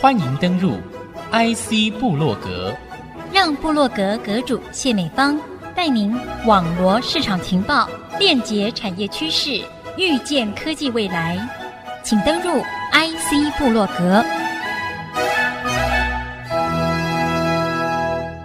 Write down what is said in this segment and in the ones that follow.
欢迎登入 IC 部落格，让部落格阁主谢美芳带您网罗市场情报，链接产业趋势，预见科技未来。请登入 IC 部落格。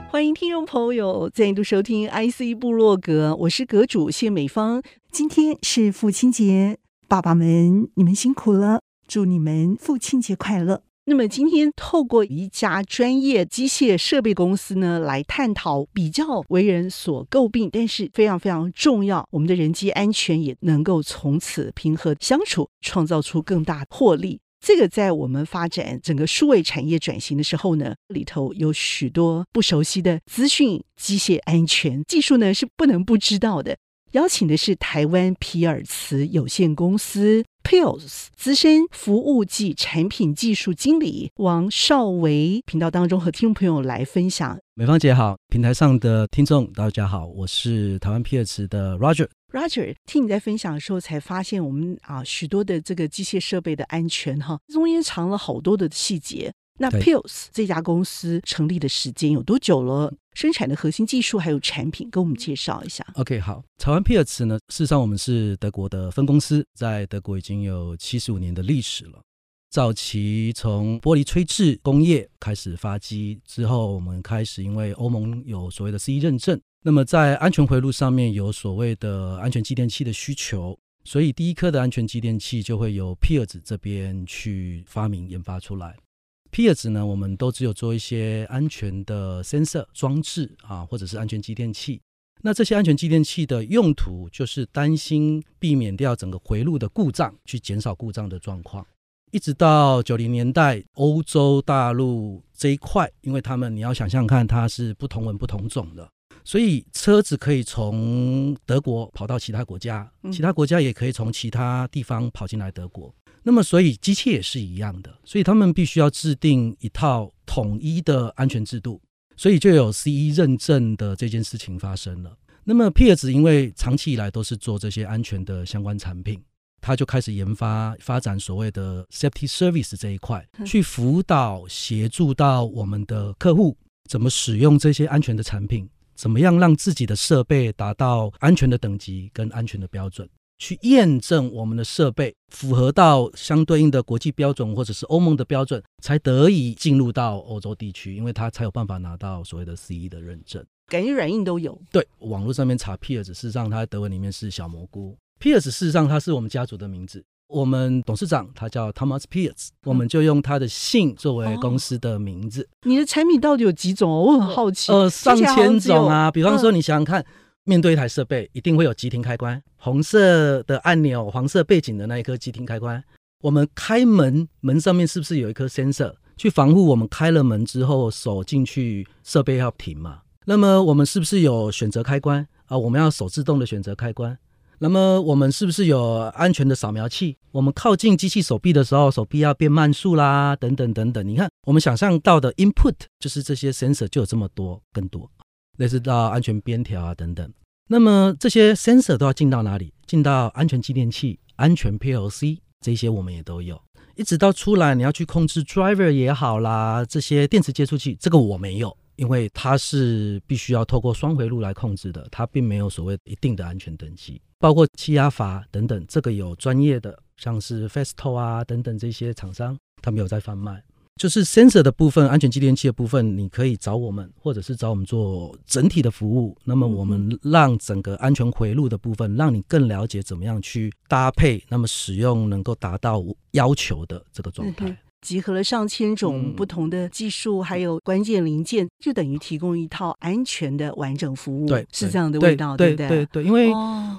欢迎听众朋友再度收听 IC 部落格，我是阁主谢美芳。今天是父亲节，爸爸们你们辛苦了，祝你们父亲节快乐。那么今天透过一家专业机械设备公司呢，来探讨比较为人所诟病，但是非常非常重要，我们的人机安全也能够从此平和相处，创造出更大获利。这个在我们发展整个数位产业转型的时候呢，里头有许多不熟悉的资讯机械安全技术呢，是不能不知道的。邀请的是台湾皮尔茨有限公司 Piots 资深服务暨产品技术经理王少维，频道当中和听众朋友来分享。美芳姐好，平台上的听众大家好，我是台湾皮尔茨的 Roger。Roger，听你在分享的时候，才发现我们啊许多的这个机械设备的安全哈，中间藏了好多的细节。那 Pills 这家公司成立的时间有多久了？生产的核心技术还有产品，跟我们介绍一下。OK，好，台湾 Pills 呢，事实上我们是德国的分公司，在德国已经有七十五年的历史了。早期从玻璃吹制工业开始发迹之后，我们开始因为欧盟有所谓的 CE 认证，那么在安全回路上面有所谓的安全继电器的需求，所以第一颗的安全继电器就会由 Pills 这边去发明研发出来。皮尔兹呢，我们都只有做一些安全的 sensor 装置啊，或者是安全继电器。那这些安全继电器的用途，就是担心避免掉整个回路的故障，去减少故障的状况。一直到九零年代，欧洲大陆这一块，因为他们你要想象看，它是不同文不同种的，所以车子可以从德国跑到其他国家，其他国家也可以从其他地方跑进来德国。那么，所以机器也是一样的，所以他们必须要制定一套统一的安全制度，所以就有 CE 认证的这件事情发生了。那么 Pierce 因为长期以来都是做这些安全的相关产品，他就开始研发发展所谓的 Safety Service 这一块，去辅导协助到我们的客户怎么使用这些安全的产品，怎么样让自己的设备达到安全的等级跟安全的标准。去验证我们的设备符合到相对应的国际标准或者是欧盟的标准，才得以进入到欧洲地区，因为它才有办法拿到所谓的 CE 的认证。感觉软硬都有。对，网络上面查 Pierce，事实上它在德文里面是小蘑菇。Pierce 事实上它是我们家族的名字，我们董事长他叫 Thomas Pierce，我们就用他的姓作为公司的名字。哦、你的产品到底有几种？我很好奇。呃，上千种啊，比方说你想想看。嗯面对一台设备，一定会有急停开关，红色的按钮，黄色背景的那一颗急停开关。我们开门，门上面是不是有一颗 sensor 去防护我们开了门之后手进去设备要停嘛？那么我们是不是有选择开关啊？我们要手自动的选择开关。那么我们是不是有安全的扫描器？我们靠近机器手臂的时候，手臂要变慢速啦，等等等等。你看，我们想象到的 input 就是这些 sensor 就有这么多，更多。类似到安全边条啊等等，那么这些 sensor 都要进到哪里？进到安全继电器、安全 PLC 这些我们也都有。一直到出来你要去控制 driver 也好啦，这些电磁接触器，这个我没有，因为它是必须要透过双回路来控制的，它并没有所谓一定的安全等级，包括气压阀等等，这个有专业的，像是 Festo 啊等等这些厂商，他们有在贩卖。就是 sensor 的部分，安全继电器的部分，你可以找我们，或者是找我们做整体的服务。那么我们让整个安全回路的部分，让你更了解怎么样去搭配，那么使用能够达到要求的这个状态。集合了上千种不同的技术，还有关键零件，就等于提供一套安全的完整服务。对，是这样的味道，对不对对对，因为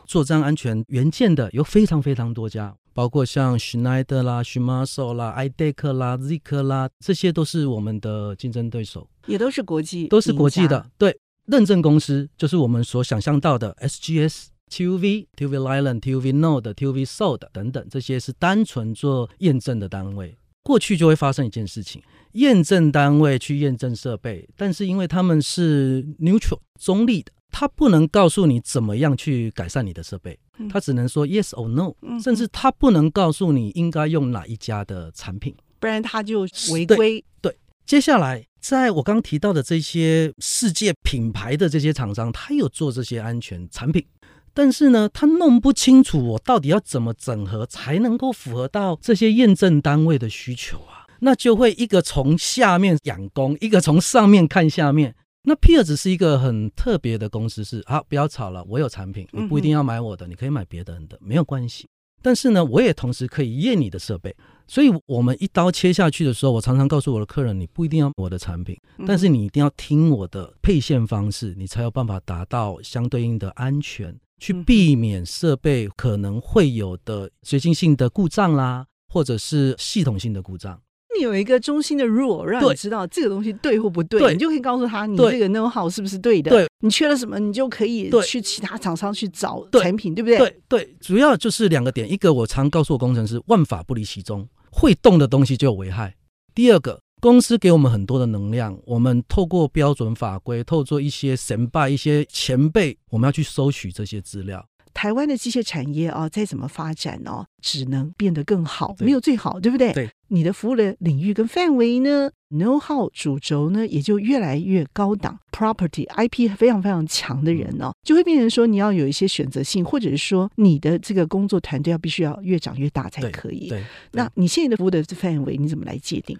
做这样安全元件的有非常非常多家。包括像 Schneider 啦、Shimaso 啦、IDEC 啦、Zeekr 啦，这些都是我们的竞争对手，也都是国际，都是国际的。对，认证公司就是我们所想象到的 SGS、TÜV、TÜV Rheinland、TUV Nord、TUV Süd 等等，这些是单纯做验证的单位。过去就会发生一件事情，验证单位去验证设备，但是因为他们是 neutral 中立的，他不能告诉你怎么样去改善你的设备，他只能说 yes or no，甚至他不能告诉你应该用哪一家的产品，不然他就违规。对，对，接下来在我刚提到的这些世界品牌的这些厂商，他有做这些安全产品，但是呢，他弄不清楚我到底要怎么整合才能够符合到这些验证单位的需求啊，那就会一个从下面养工，一个从上面看下面。那 Peers 是一个很特别的公司是，是好，不要吵了，我有产品，你不一定要买我的，你可以买别的人的，没有关系。但是呢，我也同时可以验你的设备，所以我们一刀切下去的时候，我常常告诉我的客人，你不一定要我的产品，但是你一定要听我的配线方式，你才有办法达到相对应的安全，去避免设备可能会有的随机性的故障啦，或者是系统性的故障。你有一个中心的 rule，让你知道这个东西对或不对，对你就可以告诉他你这个 know how 是不是对的。对，你缺了什么，你就可以去其他厂商去找产品，对，对不对？对对，主要就是两个点，一个我常告诉我工程师，万法不离其宗，会动的东西就有危害。第二个，公司给我们很多的能量，我们透过标准法规，透过一些神拜、一些前辈，我们要去收取这些资料。台湾的机械产业啊，再怎么发展哦，只能变得更好，没有最好，对不对？对。你的服务的领域跟范围呢，know how 主轴呢，也就越来越高档，property IP 非常非常强的人呢、哦，就会变成说你要有一些选择性，或者是说你的这个工作团队要必须要越长越大才可以。对。对那你现在的服务的范围你怎么来界定？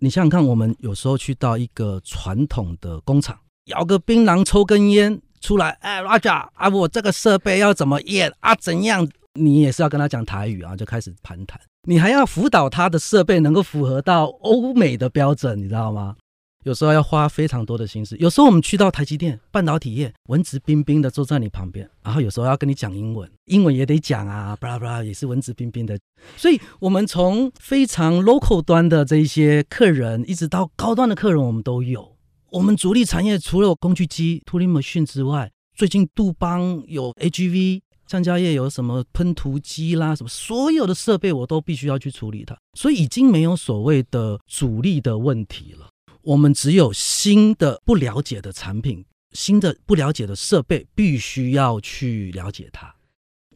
你想想看，我们有时候去到一个传统的工厂，咬个槟榔，抽根烟。出来，哎，Roger 啊，我这个设备要怎么验啊？怎样？你也是要跟他讲台语啊，就开始盘谈。你还要辅导他的设备能够符合到欧美的标准，你知道吗？有时候要花非常多的心思。有时候我们去到台积电半导体业，文质彬彬的坐在你旁边，然后有时候要跟你讲英文，英文也得讲啊，巴拉巴拉也是文质彬彬的。所以，我们从非常 local 端的这一些客人，一直到高端的客人，我们都有。我们主力产业除了工具机 t o o l i n machine 之外，最近杜邦有 AGV，橡胶业有什么喷涂机啦，什么所有的设备我都必须要去处理它，所以已经没有所谓的主力的问题了。我们只有新的不了解的产品，新的不了解的设备，必须要去了解它。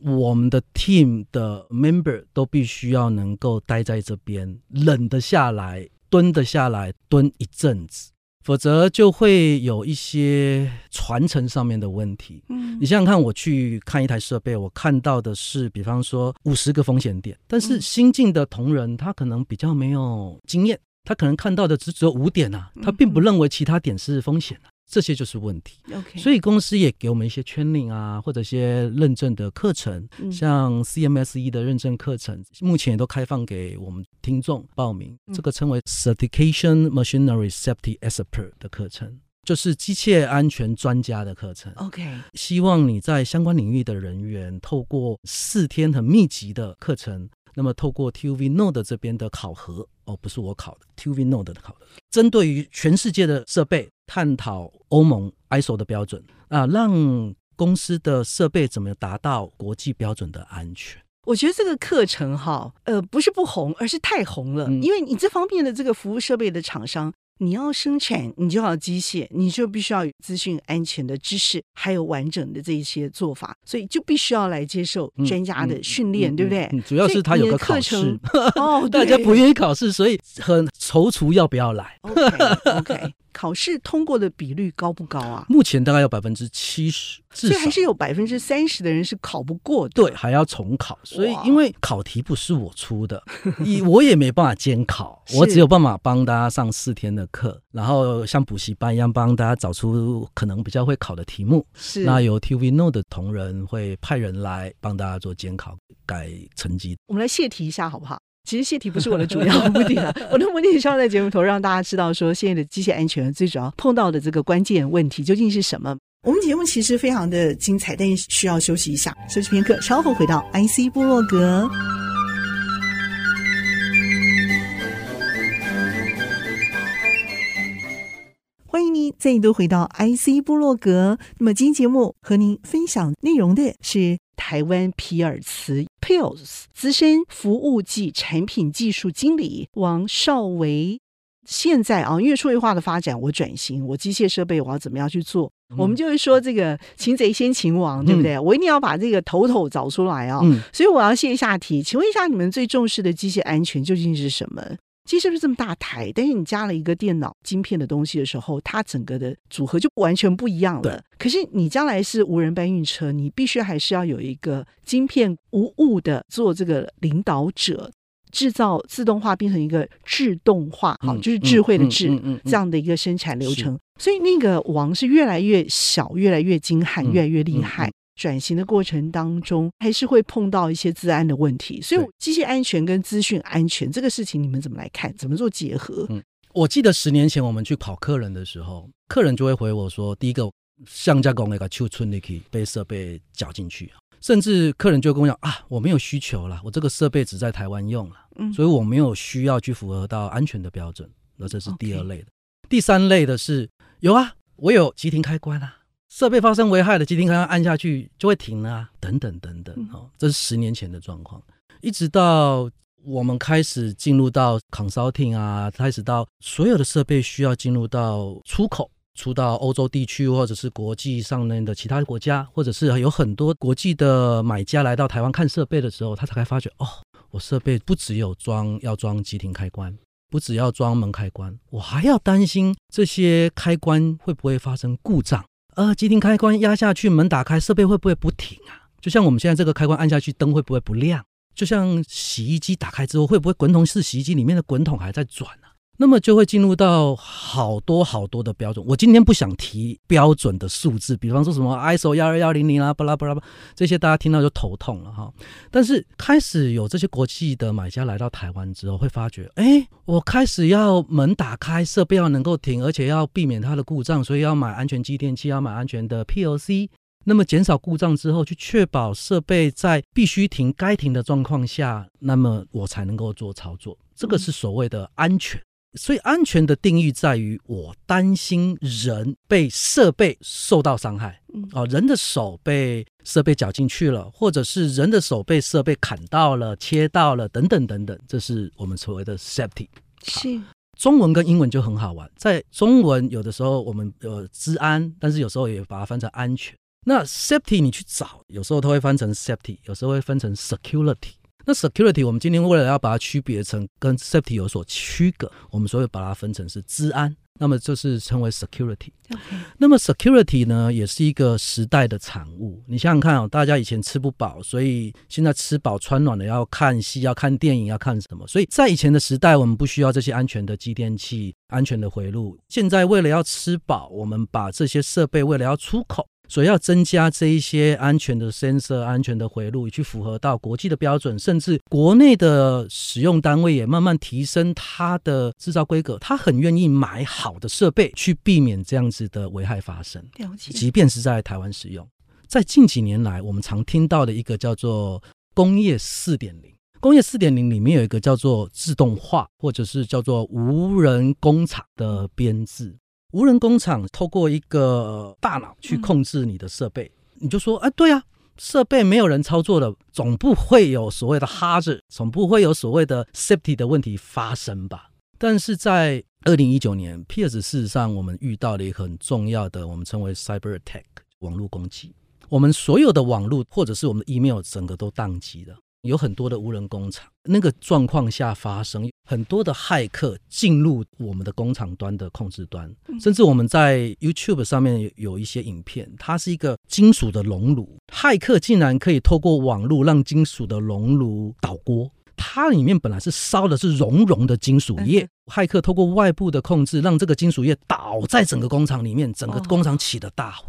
我们的 team 的 member 都必须要能够待在这边，冷得下来，蹲得下来，蹲一阵子。否则就会有一些传承上面的问题。嗯，你想想看，我去看一台设备，我看到的是，比方说五十个风险点，但是新进的同仁他可能比较没有经验，他可能看到的只只有五点啊，他并不认为其他点是风险啊。这些就是问题。OK，所以公司也给我们一些 training 啊，或者一些认证的课程，像 CMSE 的认证课程，目前也都开放给我们听众报名。这个称为 Certification Machinery Safety Expert 的课程，就是机械安全专家的课程。OK，希望你在相关领域的人员，透过四天很密集的课程。那么，透过 TUV NORD 这边的考核，哦，不是我考的，TUV NORD 的考核，针对于全世界的设备，探讨欧盟 ISO 的标准啊，让公司的设备怎么达到国际标准的安全。我觉得这个课程哈，呃，不是不红，而是太红了，嗯、因为你这方面的这个服务设备的厂商。你要生产，你就要机械，你就必须要有资讯安全的知识，还有完整的这一些做法，所以就必须要来接受专家的训练，嗯嗯、对不对、嗯？主要是他有个考试，哦，大家不愿意考试，所以很踌躇要不要来。OK，OK。Okay, okay. 考试通过的比率高不高啊？目前大概有百分之七十，所以还是有百分之三十的人是考不过的。对，还要重考。所以因为考题不是我出的，我也没办法监考，我只有办法帮大家上四天的课，然后像补习班一样帮大家找出可能比较会考的题目。是，那由 TÜV NORD 的同仁会派人来帮大家做监考、改成绩。我们来泄题一下好不好？其实泄题不是我的主要 目的啊，我的目的是希望在节目头让大家知道说，现在的机械安全最主要碰到的这个关键问题究竟是什么。我们节目其实非常的精彩，但是需要休息一下，休息片刻，稍后回到 IC 部落格。欢迎您再度回到 IC 部落格。那么今天节目和您分享内容的是。台湾皮尔茨 Peers 资深服务暨产品技术经理王少维，现在啊，因为数位化的发展，我转型，我机械设备我要怎么样去做？嗯、我们就会说这个擒贼先擒王，对不对？嗯、我一定要把这个头头找出来啊！嗯、所以我要线下提，请问一下，你们最重视的机械安全究竟是什么？机是不是这么大台？但是你加了一个电脑晶片的东西的时候，它整个的组合就完全不一样了。对可是你将来是无人搬运车，你必须还是要有一个晶片无误的做这个领导者，制造自动化变成一个智动化，好、嗯，就是智慧的智、这样的一个生产流程。所以那个王是越来越小，越来越精悍，越来越厉害。转型的过程当中，还是会碰到一些治安的问题，所以机械安全跟资讯安全这个事情，你们怎么来看？怎么做结合？嗯，我记得十年前我们去跑客人的时候，客人就会回我说：“第一个，像加工那个秋春，那可以被设备搅进去。”甚至客人就跟我讲：“啊，我没有需求了，我这个设备只在台湾用了，嗯，所以我没有需要去符合到安全的标准。”那这是第二类的。第三类的是有啊，我有急停开关啊。设备发生危害的，急停开关按下去就会停了啊，等等等等，哦，这是十年前的状况。一直到我们开始进入到 consulting 啊，开始到所有的设备需要进入到出口，出到欧洲地区或者是国际上面的其他国家，或者是有很多国际的买家来到台湾看设备的时候，他才发觉哦，我设备不只有装要装急停开关，不只要装门开关，我还要担心这些开关会不会发生故障。呃，急停开关压下去，门打开，设备会不会不停啊？就像我们现在这个开关按下去，灯会不会不亮？就像洗衣机打开之后，会不会滚筒式洗衣机里面的滚筒还在转呢？那么就会进入到好多好多的标准。我今天不想提标准的数字，比方说什么 ISO 幺二幺零零啊，巴拉巴拉巴，这些大家听到就头痛了哈。但是开始有这些国际的买家来到台湾之后，会发觉，哎，我开始要门打开，设备要能够停，而且要避免它的故障，所以要买安全继电器，要买安全的 PLC。那么减少故障之后，去确保设备在必须停、该停的状况下，那么我才能够做操作。这个是所谓的安全。所以安全的定义在于，我担心人被设备受到伤害，哦，人的手被设备绞进去了，或者是人的手被设备砍到了、切到了，等等等等，这是我们所谓的 safety。是，中文跟英文就很好玩，在中文有的时候我们呃治安，但是有时候也把它翻成安全。那 safety 你去找，有时候它会翻成 safety，有时候会翻成 security。那 security 我们今天为了要把它区别成跟 safety 有所区隔，我们所以把它分成是治安，那么就是称为 security。那么 security 呢，也是一个时代的产物。你想想看哦，大家以前吃不饱，所以现在吃饱穿暖了，要看戏，要看电影，要看什么？所以在以前的时代，我们不需要这些安全的继电器、安全的回路。现在为了要吃饱，我们把这些设备为了要出口。所以要增加这一些安全的 sensor、安全的回路，去符合到国际的标准，甚至国内的使用单位也慢慢提升它的制造规格。他很愿意买好的设备，去避免这样子的危害发生。了解。即便是在台湾使用，在近几年来，我们常听到的一个叫做工业四点零。工业四点零里面有一个叫做自动化，或者是叫做无人工厂的编制。无人工厂透过一个大脑去控制你的设备，你就说，哎，对啊，设备没有人操作的，总不会有所谓的 hazard，总不会有所谓的 safety 的问题发生吧？但是在二零一九年，Pierce 事实上我们遇到了一个很重要的，我们称为 cyber attack 网络攻击，我们所有的网络或者是我们的 email 整个都宕机了。有很多的无人工厂，那个状况下发生很多的骇客进入我们的工厂端的控制端，甚至我们在 YouTube 上面有一些影片，它是一个金属的熔炉，骇客竟然可以透过网络让金属的熔炉倒锅，它里面本来是烧的是熔融的金属液，骇客透过外部的控制，让这个金属液倒在整个工厂里面，整个工厂起了大火。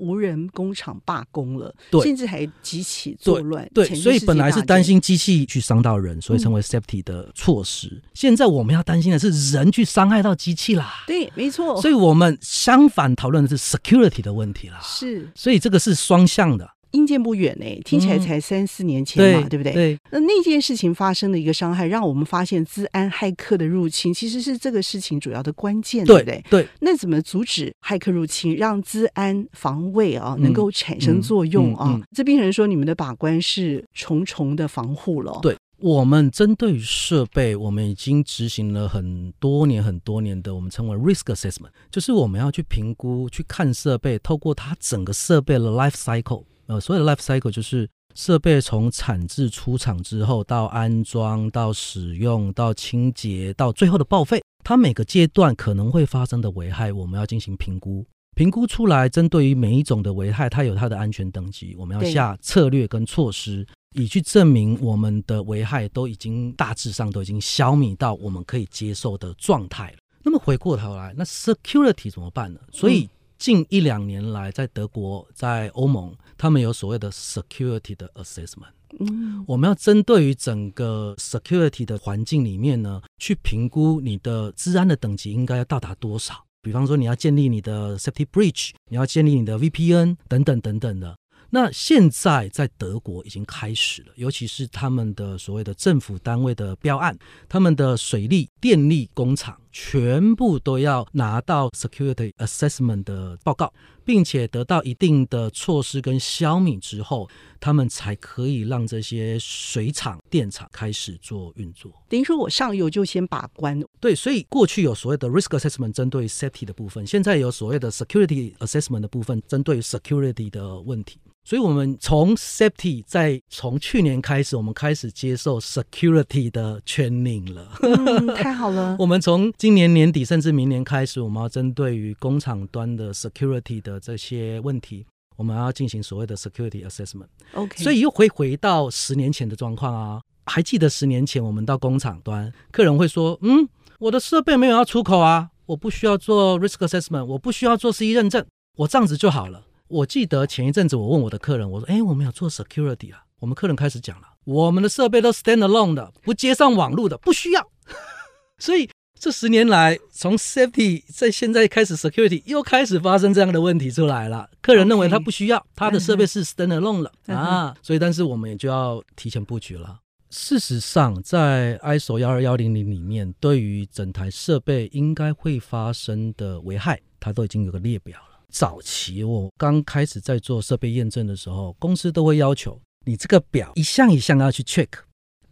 无人工厂罢工了，对甚至还激起作乱。对，所以本来是担心机器去伤到人，所以成为 safety 的措施。嗯、现在我们要担心的是人去伤害到机器啦。对，没错。所以我们相反讨论的是 security 的问题啦。是，所以这个是双向的。应见不远呢，听起来才三四年前嘛，嗯、对，对不对？对。那那件事情发生的一个伤害，让我们发现资安骇客的入侵，其实是这个事情主要的关键，对，对不对？对。那怎么阻止骇客入侵，让资安防卫啊能够产生作用啊？这边人说你们的把关是重重的防护了。对。我们针对于设备，我们已经执行了很多年、很多年的我们称为 risk assessment，就是我们要去评估、去看设备，透过它整个设备的 life cycle。呃，所有的 life cycle 就是设备从产制出厂之后到安装、到使用、到清洁、到最后的报废，它每个阶段可能会发生的危害，我们要进行评估。评估出来，针对于每一种的危害，它有它的安全等级，我们要下策略跟措施。以去证明我们的危害都已经大致上都已经消弭到我们可以接受的状态了。那么回过头来，那 security 怎么办呢？所以近一两年来，在德国、在欧盟，他们有所谓的 security 的 assessment。嗯，我们要针对于整个 security 的环境里面呢，去评估你的治安的等级应该要到达多少。比方说，你要建立你的 safety bridge，你要建立你的 VPN 等等等等的。那现在在德国已经开始了，尤其是他们的所谓的政府单位的标案，他们的水利、电力工厂全部都要拿到 security assessment 的报告，并且得到一定的措施跟消弭之后，他们才可以让这些水厂、电厂开始做运作。等于说我上游就先把关。对，所以过去有所谓的 risk assessment 针对 safety 的部分，现在有所谓的 security assessment 的部分针对 security 的问题。所以，我们从 safety 在从去年开始，我们开始接受 security 的 training 了。嗯，太好了。我们从今年年底甚至明年开始，我们要针对于工厂端的 security 的这些问题，我们要进行所谓的 security assessment。OK。所以又回回到十年前的状况啊。还记得十年前我们到工厂端，客人会说：“嗯，我的设备没有要出口啊，我不需要做 risk assessment，我不需要做 CE 认证，我这样子就好了。”我记得前一阵子，我问我的客人，我说：“哎，我们有做 security 啊？”我们客人开始讲了：“我们的设备都 stand alone 的，不接上网络的，不需要。” 所以这十年来，从 safety 在现在开始 security 又开始发生这样的问题出来了。客人认为他不需要.他的设备是 stand alone 了、uh. 啊。所以，但是我们也就要提前布局了。事实上，在 ISO 幺二幺零零里面，对于整台设备应该会发生的危害，它都已经有个列表了。早期我刚开始在做设备验证的时候，公司都会要求你这个表一项一项要去 check，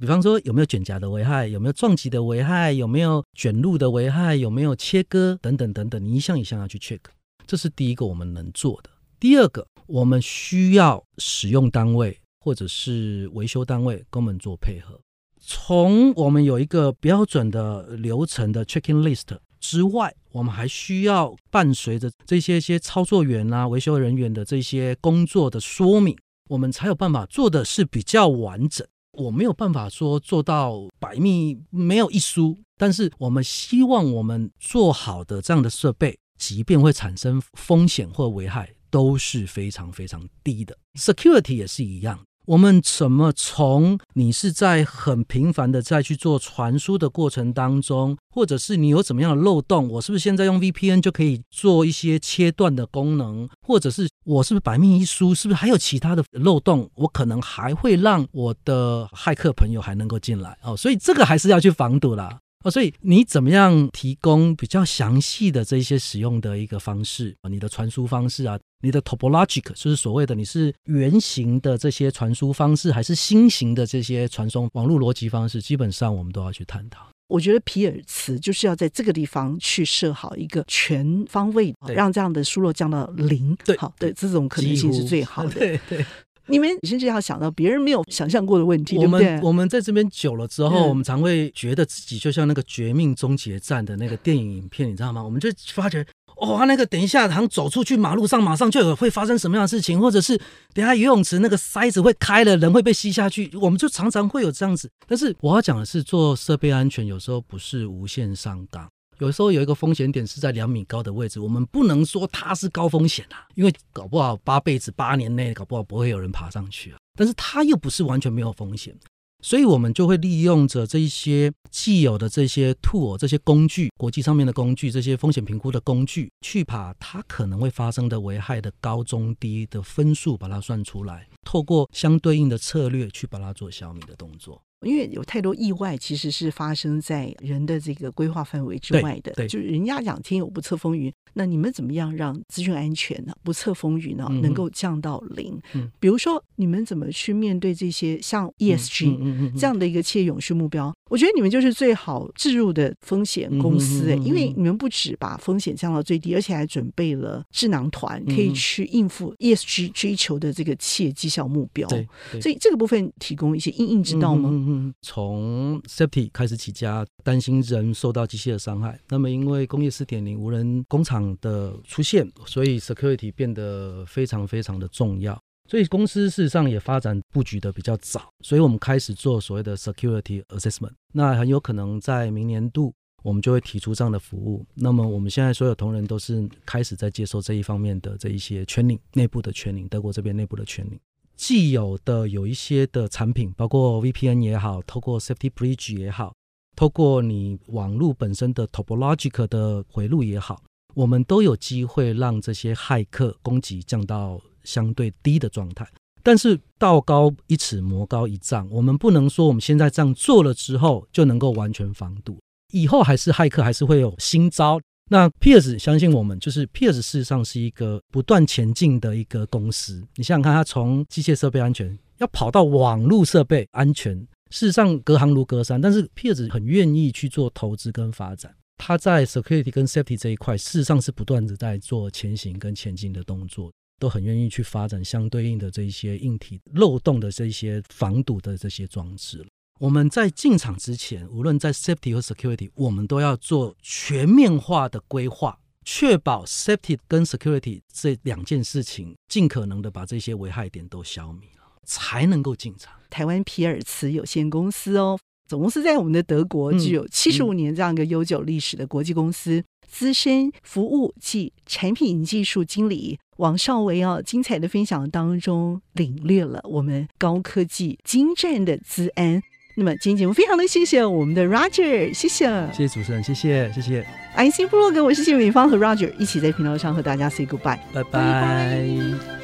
比方说有没有卷夹的危害，有没有撞击的危害，有没有卷入的危害，有没有切割等等等等，你一项一项要去 check，这是第一个我们能做的。第二个，我们需要使用单位或者是维修单位跟我们做配合，从我们有一个标准的流程的 checking list。之外，我们还需要伴随着这些些操作员啊、维修人员的这些工作的说明，我们才有办法做的是比较完整。我没有办法说做到百密没有一疏，但是我们希望我们做好的这样的设备，即便会产生风险或危害，都是非常非常低的。Security 也是一样。我们怎么从你是在很频繁的在去做传输的过程当中，或者是你有怎么样的漏洞？我是不是现在用 VPN 就可以做一些切断的功能？或者是我是不是百密一疏？是不是还有其他的漏洞？我可能还会让我的骇客朋友还能够进来哦，所以这个还是要去防堵啦。哦，所以你怎么样提供比较详细的这些使用的一个方式啊？你的传输方式啊，你的 topologic 就是所谓的你是圆形的这些传输方式，还是新型的这些传送网络逻辑方式？基本上我们都要去探讨。我觉得皮尔茨就是要在这个地方去设好一个全方位，对让这样的疏漏降到零。对，好，对，这种可能性是最好的。对 对。你们甚至要想到别人没有想象过的问题，我们对对我们在这边久了之后，嗯、我们常会觉得自己就像那个《绝命终结战》的那个电影影片，你知道吗？我们就发觉，哦，那个等一下，好像走出去马路上，马上就有会发生什么样的事情，或者是等下游泳池那个塞子会开了，人会被吸下去，我们就常常会有这样子。但是我要讲的是，做设备安全有时候不是无限上纲。有时候有一个风险点是在两米高的位置，我们不能说它是高风险啊，因为搞不好八辈子八年内搞不好不会有人爬上去啊。但是它又不是完全没有风险，所以我们就会利用着这一些既有的这些 tool、这些工具、国际上面的工具、这些风险评估的工具，去把它可能会发生的危害的高中低的分数把它算出来，透过相对应的策略去把它做消弭的动作。因为有太多意外，其实是发生在人的这个规划范围之外的。对，对，就是人家讲天有不测风云，那你们怎么样让资讯安全呢？不测风云呢，能够降到零？嗯，比如说你们怎么去面对这些像 ESG 这样的一个企业永续目标？我觉得你们就是最好置入的风险公司，哎，因为你们不止把风险降到最低，而且还准备了智囊团，可以去应付 ESG 追求的这个企业绩效目标。对，所以这个部分提供一些应应之道吗？嗯，从 Safety 开始起家，担心人受到机械的伤害。那么因为工业四点零无人工厂的出现，所以 Security 变得非常非常的重要。所以公司事实上也发展布局的比较早，所以我们开始做所谓的 security assessment。那很有可能在明年度，我们就会提出这样的服务。那么我们现在所有同仁都是开始在接受这一方面的这一些 training，内部的 training，德国这边内部的 training。既有的有一些的产品，包括 VPN 也好，透过 Safety Bridge 也好，透过你网络本身的 topological 的回路也好，我们都有机会让这些骇客攻击降到。相对低的状态，但是道高一尺，魔高一丈。我们不能说我们现在这样做了之后就能够完全防堵，以后还是骇客还是会有新招。那 Pierce 相信我们，就是 Pierce 事实上是一个不断前进的一个公司。你想想看，它从机械设备安全要跑到网络设备安全，事实上隔行如隔山。但是 Pierce 很愿意去做投资跟发展，它在 Security 跟 Safety 这一块，事实上是不断的在做前行跟前进的动作。都很愿意去发展相对应的这一些硬体漏洞的这一些防堵的这些装置。我们在进场之前，无论在 safety 和 security，我们都要做全面化的规划，确保 safety 跟 security 这两件事情尽可能的把这些危害点都消灭了，才能够进场。台湾皮尔茨有限公司哦，总公司在我们的德国具有七十五年这样一个悠久历史的国际公司，资深服务及产品技术经理。王少维啊，精彩的分享当中领略了我们高科技精湛的资安。那么今天节目非常的谢谢我们的 Roger，谢谢，谢谢主持人，谢谢，谢谢。IC 部落格，我是谢美芳和 Roger 一起在频道上和大家 say goodbye，拜拜。